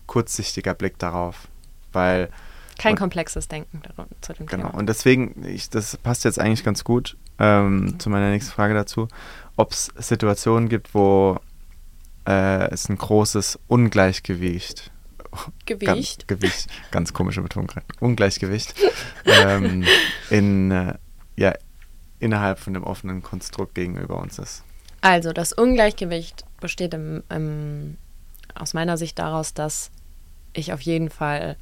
B: kurzsichtiger Blick darauf, weil
A: Kein
B: Und-
A: komplexes Denken zu dem
B: Genau.
A: Thema.
B: Und deswegen, ich, das passt jetzt eigentlich ganz gut ähm, zu meiner nächsten Frage dazu, ob es Situationen gibt, wo äh, es ein großes Ungleichgewicht
A: Gewicht.
B: Ganz, Gewicht, ganz komische Betonung. Ungleichgewicht ähm, in, äh, ja, innerhalb von dem offenen Konstrukt gegenüber uns ist.
A: Also, das Ungleichgewicht besteht im, im, aus meiner Sicht daraus, dass ich auf jeden Fall,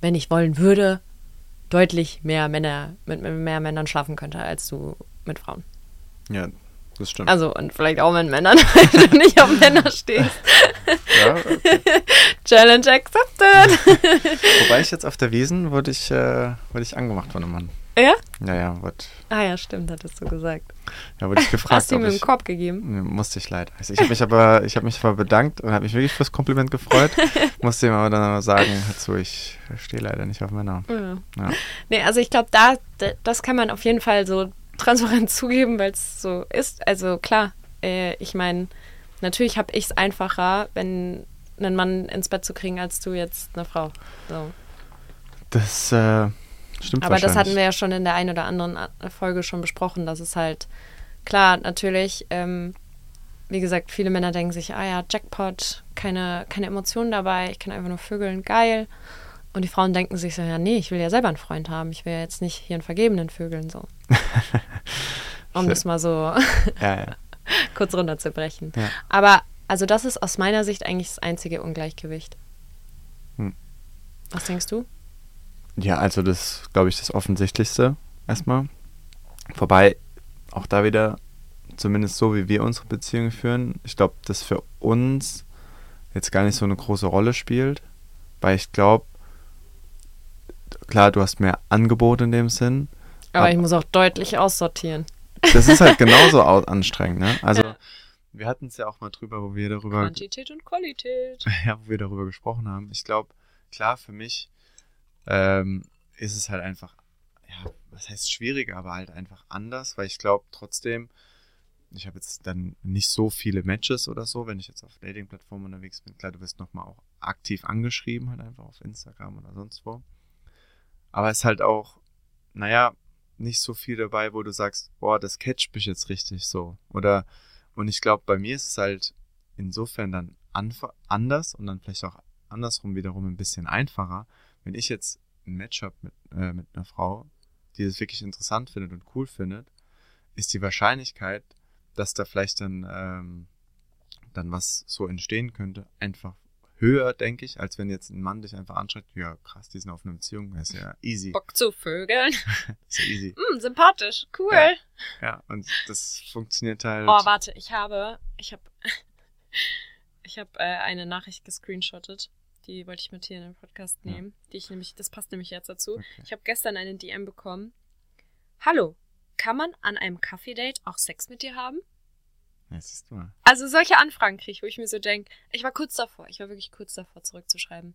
A: wenn ich wollen würde, deutlich mehr Männer mit mehr Männern schlafen könnte als du mit Frauen.
B: Ja, das stimmt.
A: Also und vielleicht auch mit Männern, weil du nicht auf Männer stehst.
B: ja, okay.
A: Challenge accepted.
B: Wobei ich jetzt auf der Wiesen wurde ich, äh, wurde ich angemacht von einem Mann.
A: ja?
B: Ja, ja, wurde,
A: Ah ja, stimmt, hattest du gesagt.
B: ja, wurde ich gefragt,
A: Hast du ihm im Korb gegeben?
B: Musste ich leider. Also ich habe mich aber, ich habe mich aber bedankt und habe mich wirklich fürs Kompliment gefreut. musste ihm aber dann aber sagen, hör zu, ich stehe leider nicht auf Männer.
A: Ja.
B: Ja.
A: Nee, also ich glaube, da, das kann man auf jeden Fall so transparent zugeben, weil es so ist. Also klar, äh, ich meine, natürlich habe ich es einfacher, wenn einen Mann ins Bett zu kriegen, als du jetzt eine Frau. So.
B: Das äh, stimmt
A: Aber das hatten wir ja schon in der einen oder anderen A- Folge schon besprochen, dass es halt, klar, natürlich, ähm, wie gesagt, viele Männer denken sich, ah ja, Jackpot, keine, keine Emotionen dabei, ich kann einfach nur vögeln, geil. Und die Frauen denken sich so, ja, nee, ich will ja selber einen Freund haben, ich will ja jetzt nicht hier einen vergebenen Vögeln, so. um
B: Schön.
A: das mal so
B: Ja, ja.
A: kurz runterzubrechen.
B: Ja.
A: Aber, also das ist aus meiner Sicht eigentlich das einzige Ungleichgewicht.
B: Hm.
A: Was denkst du?
B: Ja, also das glaube ich das Offensichtlichste erstmal. Wobei auch da wieder, zumindest so wie wir unsere Beziehung führen, ich glaube, das für uns jetzt gar nicht so eine große Rolle spielt, weil ich glaube, klar, du hast mehr Angebot in dem Sinn,
A: Aber
B: Ab-
A: ich muss auch deutlich aussortieren.
B: das ist halt genauso au- anstrengend, ne? Also wir hatten es ja auch mal drüber, wo wir darüber
A: Quantität und Qualität.
B: ja, wo wir darüber gesprochen haben. Ich glaube, klar, für mich ähm, ist es halt einfach, ja, was heißt schwieriger, aber halt einfach anders, weil ich glaube trotzdem, ich habe jetzt dann nicht so viele Matches oder so, wenn ich jetzt auf Dating-Plattformen unterwegs bin. Klar, du wirst nochmal auch aktiv angeschrieben, halt einfach auf Instagram oder sonst wo. Aber es ist halt auch, naja, nicht so viel dabei, wo du sagst, boah, das catcht mich jetzt richtig so. Oder, und ich glaube, bei mir ist es halt insofern dann anders und dann vielleicht auch andersrum wiederum ein bisschen einfacher, wenn ich jetzt ein Match habe mit, äh, mit einer Frau, die das wirklich interessant findet und cool findet, ist die Wahrscheinlichkeit, dass da vielleicht dann, ähm, dann was so entstehen könnte, einfach höher, denke ich, als wenn jetzt ein Mann dich einfach anschreibt, ja krass, die sind auf einer Beziehung, das ist ja easy.
A: Bock zu vögeln.
B: Das ist ja easy.
A: Hm, sympathisch. Cool.
B: Ja. Ja, und das funktioniert halt.
A: Oh, warte, ich habe, ich habe, ich habe äh, eine Nachricht gescreenshottet. Die wollte ich mit hier in den Podcast
B: Ja.
A: nehmen. Die ich nämlich, das passt nämlich jetzt dazu.
B: Okay.
A: Ich habe gestern eine DM bekommen. Hallo, kann man an einem Kaffee-Date auch Sex mit dir haben?
B: Ja, siehst du mal.
A: Also solche Anfragen kriege ich, wo ich mir so denke, ich war kurz davor, ich war wirklich kurz davor zurückzuschreiben.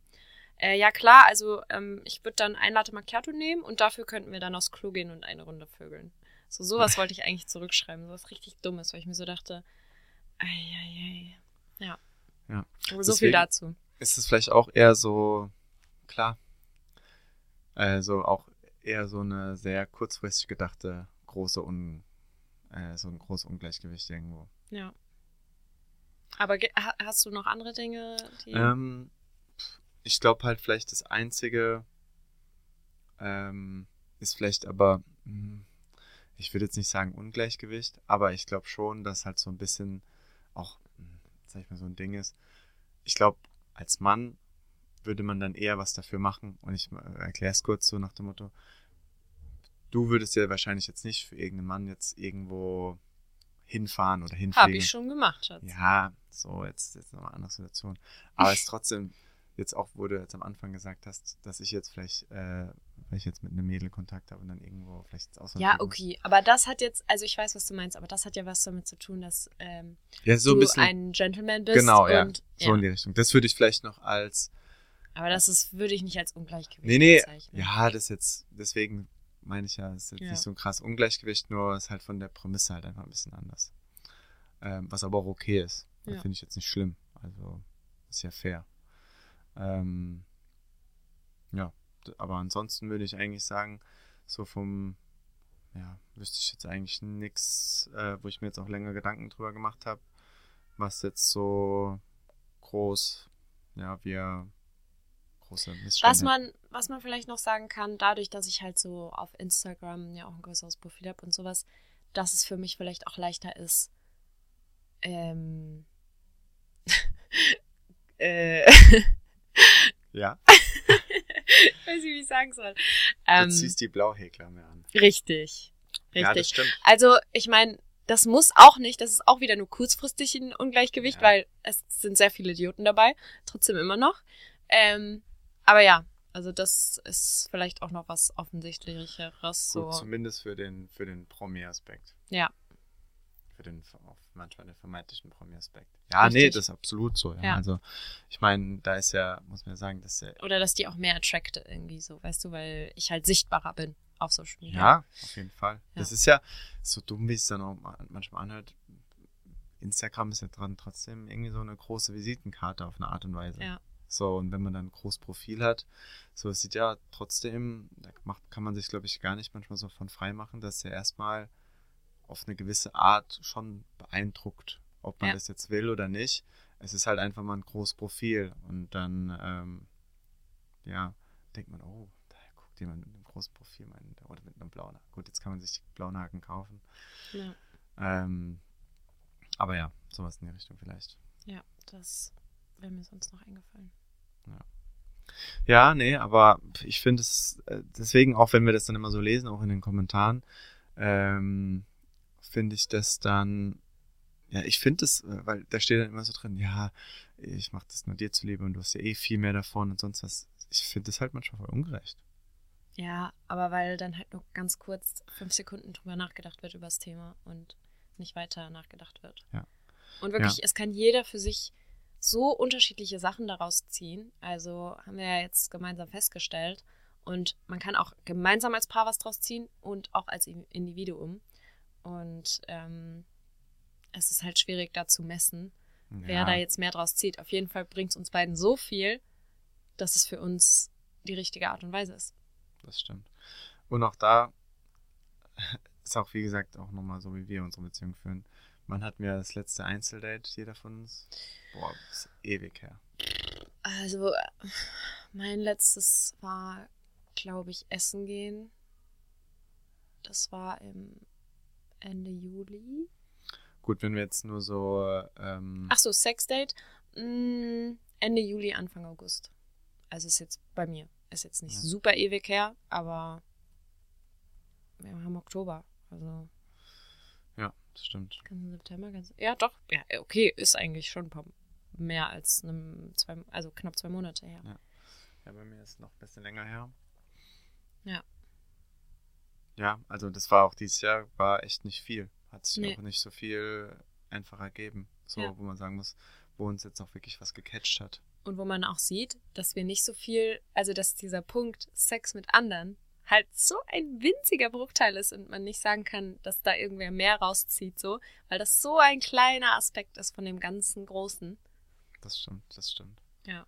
A: Äh, ja klar, also ähm, ich würde dann ein Latte Macchiato nehmen und dafür könnten wir dann aufs Klo gehen und eine Runde vögeln. So sowas wollte ich eigentlich zurückschreiben, sowas richtig Dummes, weil ich mir so dachte, ei, ei, ei. ja.
B: Ja.
A: Aber so viel dazu.
B: ist es vielleicht auch eher so, klar, also auch eher so eine sehr kurzfristig gedachte große Un, äh, so ein großes Ungleichgewicht irgendwo.
A: Ja. Aber hast du noch andere Dinge.
B: Ähm, ich glaube halt vielleicht das Einzige ähm, ist vielleicht aber, mh, ich würde jetzt nicht sagen Ungleichgewicht, aber ich glaube schon, dass halt so ein bisschen auch, hm, sag ich mal, so ein Ding ist. Ich glaube, als Mann würde man dann eher was dafür machen. Und ich äh, erkläre es kurz so nach dem Motto, du würdest ja wahrscheinlich jetzt nicht für irgendeinen Mann jetzt irgendwo hinfahren oder hinfliegen.
A: Habe ich schon gemacht, Schatz.
B: Ja, so, jetzt, jetzt nochmal eine andere Situation. Aber es ist trotzdem, jetzt auch, wo du jetzt am Anfang gesagt hast, dass ich jetzt vielleicht, äh, weil ich jetzt mit einem Mädel Kontakt habe und dann irgendwo vielleicht ins Ausland
A: Ja, okay. Aber das hat jetzt, also ich weiß, was du meinst, aber das hat ja was damit zu tun, dass ähm,
B: Ja, so ein
A: du
B: bisschen.
A: ein Gentleman bist.
B: genau, ja.
A: und,
B: So in die Richtung. Das würde ich vielleicht noch als,
A: Aber das ist, würde ich nicht als Ungleichgewicht
B: nee, nee,
A: bezeichnen.
B: ja, das jetzt, deswegen meine ich ja, es ist jetzt
A: Ja.
B: nicht so ein krass Ungleichgewicht, nur ist halt von der Prämisse halt einfach ein bisschen anders. Ähm, was aber auch okay ist. Das
A: Ja.
B: finde ich jetzt nicht schlimm. Also, ist ja fair. Ähm, ja, aber ansonsten würde ich eigentlich sagen, so vom, ja, wüsste ich jetzt eigentlich nichts, äh, wo ich mir jetzt auch länger Gedanken drüber gemacht habe, was jetzt so groß, ja, wir große Missstände.
A: Was man, was man vielleicht noch sagen kann, dadurch, dass ich halt so auf Instagram ja auch ein größeres Profil habe und sowas, dass es für mich vielleicht auch leichter ist, ähm, äh,
B: Ja,
A: weiß nicht, wie ich sagen soll.
B: du
A: Ähm,
B: ziehst die Blauhäkler mehr an.
A: richtig. Richtig.
B: Ja, das stimmt.
A: Also, ich meine, das muss auch nicht, das ist auch wieder nur kurzfristig ein Ungleichgewicht,
B: Ja.
A: weil es sind sehr viele Idioten dabei, trotzdem immer noch. Ähm, aber ja, also das ist vielleicht auch noch was offensichtlicheres. So.
B: Gut, zumindest für den, für den Promi-Aspekt.
A: Ja.
B: Für den manchmal den vermeintlichen Promi-Aspekt. Ja, nee,
A: Richtig.
B: das ist absolut so. Ja.
A: Ja.
B: Also, ich meine, da ist ja, muss man ja sagen, dass ja,
A: Oder dass die auch mehr attracte irgendwie so, weißt du, weil ich halt sichtbarer bin auf Social Media.
B: ja, auf jeden Fall.
A: Ja.
B: Das ist ja so dumm, wie es dann auch ma- manchmal anhört. Instagram ist ja dran trotzdem irgendwie so eine große Visitenkarte auf eine Art und Weise.
A: Ja.
B: So, und wenn man dann ein großes Profil hat, so es sieht ja trotzdem, da macht, kann man sich, glaube ich, gar nicht manchmal so von frei machen, dass er erstmal auf eine gewisse Art schon beeindruckt, ob man
A: Ja.
B: das jetzt will oder nicht. Es ist halt einfach mal ein großes Profil und dann, ähm, ja, denkt man, oh, da guckt jemand mit einem großen Profil mein, oder mit einem blauen Haken. Gut, jetzt kann man sich die blauen Haken kaufen.
A: Ja,
B: Ähm, aber ja, sowas in die Richtung vielleicht.
A: ja das wäre mir sonst noch eingefallen.
B: Ja, nee, aber ich finde es, äh, deswegen, auch wenn wir das dann immer so lesen, auch in den Kommentaren, ähm, finde ich das dann, ja, ich finde es, äh, weil da steht dann immer so drin, ja, ich mache das nur dir zuliebe und du hast ja eh viel mehr davon und sonst was. Ich finde das halt manchmal voll ungerecht.
A: Ja, aber weil dann halt nur ganz kurz fünf Sekunden drüber nachgedacht wird über das Thema und nicht weiter nachgedacht wird.
B: Ja.
A: Und wirklich,
B: Ja.
A: es kann jeder für sich so unterschiedliche Sachen daraus ziehen. Also haben wir ja jetzt gemeinsam festgestellt. Und man kann auch gemeinsam als Paar was draus ziehen und auch als Individuum. Und ähm, es ist halt schwierig da zu messen, wer
B: Ja.
A: da jetzt mehr draus zieht. Auf jeden Fall bringt es uns beiden so viel, dass es für uns die richtige Art und Weise ist.
B: Das stimmt. Und auch da ist auch, wie gesagt, auch nochmal so, wie wir unsere Beziehung führen. Man hat mir das letzte Einzeldate, jeder von uns. Boah, ist ewig her.
A: Also, mein letztes war, glaube ich, Essen gehen. Das war im Ende Juli.
B: Gut, wenn wir jetzt nur so, ähm,
A: Ach so, Sexdate. Mm, Ende Juli, Anfang August. Also ist jetzt bei mir. Ist jetzt nicht
B: Ja.
A: super ewig her, aber wir haben Oktober. Also
B: das stimmt.
A: ganzen September. Ganz, ja, doch. Ja, okay, ist eigentlich schon ein paar mehr als einem zwei, also knapp zwei Monate her.
B: Ja. Ja, bei mir ist es noch ein bisschen länger her.
A: Ja.
B: Ja, also das war auch dieses Jahr, war echt nicht viel. Hat sich
A: Nee.
B: auch nicht so viel einfach ergeben. So,
A: Ja.
B: wo man sagen muss, wo uns jetzt auch wirklich was gecatcht hat.
A: Und wo man auch sieht, dass wir nicht so viel, also dass dieser Punkt Sex mit anderen halt so ein winziger Bruchteil ist und man nicht sagen kann, dass da irgendwer mehr rauszieht, so, weil das so ein kleiner Aspekt ist von dem ganzen Großen.
B: Das stimmt, das stimmt.
A: Ja.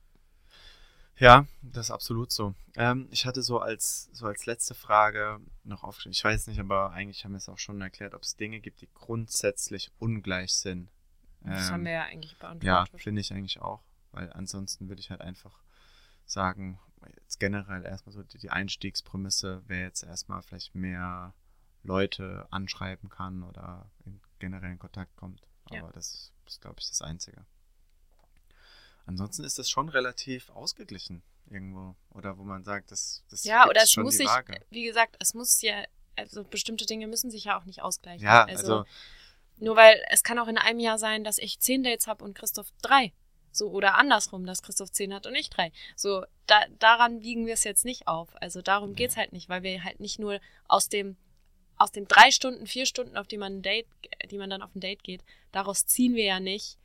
B: Ja, das ist absolut so. Ähm, ich hatte so als, so als letzte Frage noch aufgeschrieben, ich weiß nicht, aber eigentlich haben wir es auch schon erklärt, ob es Dinge gibt, die grundsätzlich ungleich sind.
A: Das
B: Ähm,
A: haben wir ja eigentlich
B: Ja,
A: beantwortet.
B: finde ich eigentlich auch. Weil ansonsten würde ich halt einfach sagen, jetzt generell erstmal so die, Einstiegsprämisse wäre jetzt erstmal vielleicht mehr Leute anschreiben kann oder in generellen Kontakt kommt. Aber
A: Ja.
B: das ist, glaube ich, das Einzige. Ansonsten ist das schon relativ ausgeglichen irgendwo. Oder wo man sagt, das, das
A: Ja, oder es muss sich, wie gesagt, es muss ja, also bestimmte Dinge müssen sich ja auch nicht ausgleichen.
B: Ja, also,
A: Nur weil es kann auch in einem Jahr sein, dass ich zehn Dates habe und Christoph drei. So, oder andersrum, dass Christoph zehn hat und ich drei. So, da, daran wiegen wir es jetzt nicht auf. Also darum geht's halt nicht, weil wir halt nicht nur aus dem, aus den drei Stunden, vier Stunden, auf die man ein Date, die man dann auf ein Date geht, daraus ziehen wir ja nicht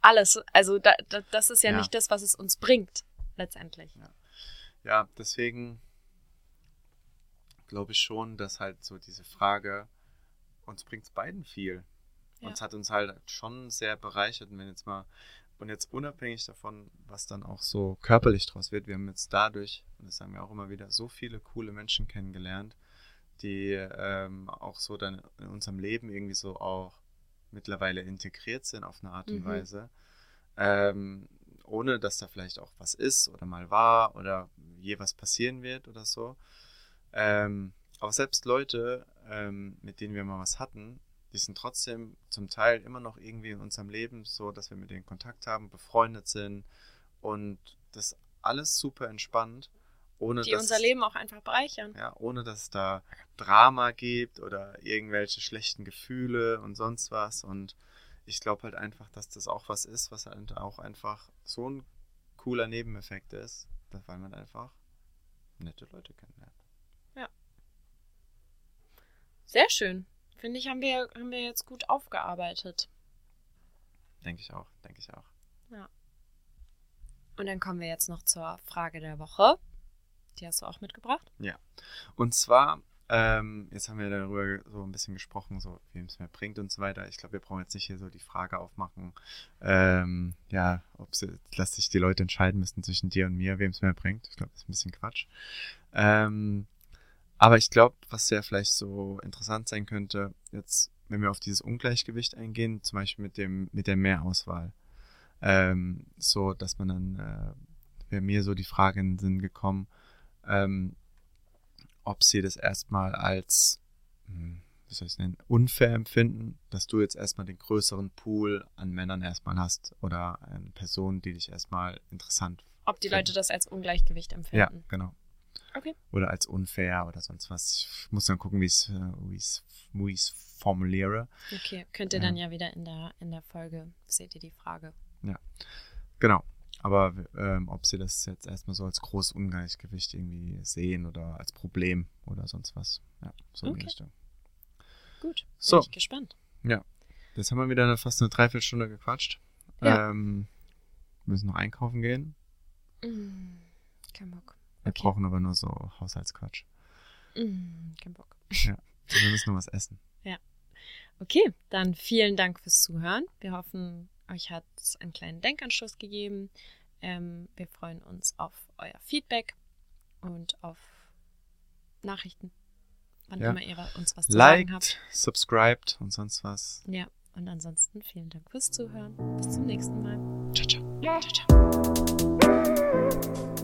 A: alles. Also da, da, das ist ja,
B: Ja.
A: nicht das, was es uns bringt, letztendlich.
B: ja, deswegen glaube ich schon, dass halt so diese Frage, uns bringt es beiden viel.
A: Ja.
B: Uns hat uns halt schon sehr bereichert. Und wenn jetzt mal, und jetzt unabhängig davon, was dann auch so körperlich draus wird, wir haben jetzt dadurch, und das sagen wir auch immer wieder, so viele coole Menschen kennengelernt, die ähm, auch so dann in unserem Leben irgendwie so auch mittlerweile integriert sind auf eine Art und
A: Mhm.
B: Weise. Ähm, ohne dass da vielleicht auch was ist oder mal war oder je was passieren wird oder so. Ähm, aber selbst Leute, ähm, mit denen wir mal was hatten, die sind trotzdem zum Teil immer noch irgendwie in unserem Leben so, dass wir mit denen Kontakt haben, befreundet sind und das alles super entspannt, ohne
A: Die
B: dass
A: unser Leben auch einfach bereichern.
B: ja, ohne dass es da Drama gibt oder irgendwelche schlechten Gefühle und sonst was. Und ich glaube halt einfach, dass das auch was ist, was halt auch einfach so ein cooler Nebeneffekt ist, dass- weil man einfach nette Leute kennenlernt.
A: Sehr schön. Finde ich, haben wir, haben wir jetzt gut aufgearbeitet.
B: Denke ich auch, denke ich auch.
A: Und dann kommen wir jetzt noch zur Frage der Woche. Die hast du auch mitgebracht.
B: Und zwar, ähm, jetzt haben wir darüber so ein bisschen gesprochen, so wem es mehr bringt und so weiter. Ich glaube, wir brauchen jetzt nicht hier so die Frage aufmachen, ähm, ja, ob sie, dass sich die Leute entscheiden müssten zwischen dir und mir, wem es mehr bringt. Ich glaube, das ist ein bisschen Quatsch. Ähm, aber ich glaube, was ja vielleicht so interessant sein könnte, jetzt, wenn wir auf dieses Ungleichgewicht eingehen, zum Beispiel mit dem, mit der Mehrauswahl, ähm, so, dass man dann, äh, wäre mir so die Frage in den Sinn gekommen, ähm, ob sie das erstmal als, hm, wie soll ich es nennen, unfair empfinden, dass du jetzt erstmal den größeren Pool an Männern erstmal hast oder an Personen, die dich erstmal interessant
A: Ob die
B: Finden.
A: Leute das als Ungleichgewicht
B: Ja,
A: empfinden.
B: genau.
A: Okay.
B: Oder als unfair oder sonst was. Ich muss dann gucken, wie ich es äh, formuliere.
A: Okay. Könnt ihr
B: Ja.
A: dann ja wieder in der, in der Folge, seht ihr die Frage.
B: Genau. Aber ähm, ob sie das jetzt erstmal so als großes Ungleichgewicht irgendwie sehen oder als Problem oder sonst was. Ja, so in die
A: Okay.
B: Richtung.
A: Gut.
B: So.
A: Bin ich gespannt.
B: Jetzt haben wir wieder eine, fast eine Dreiviertelstunde gequatscht.
A: Ja.
B: Ähm, wir müssen noch einkaufen gehen.
A: Mm, kein Bock.
B: Wir
A: Okay.
B: brauchen aber nur so Haushaltsquatsch.
A: Mm, kein Bock.
B: Also wir müssen noch was essen.
A: Okay, dann vielen Dank fürs Zuhören. Wir hoffen, euch hat es einen kleinen Denkanstoß gegeben. Ähm, wir freuen uns auf euer Feedback und auf Nachrichten, wann
B: Ja.
A: immer ihr uns was zu sagen habt.
B: Liked, subscribed und sonst was.
A: Ja, und ansonsten vielen Dank fürs Zuhören. Bis zum nächsten Mal.
B: Ciao, ciao.
A: Ciao, ciao.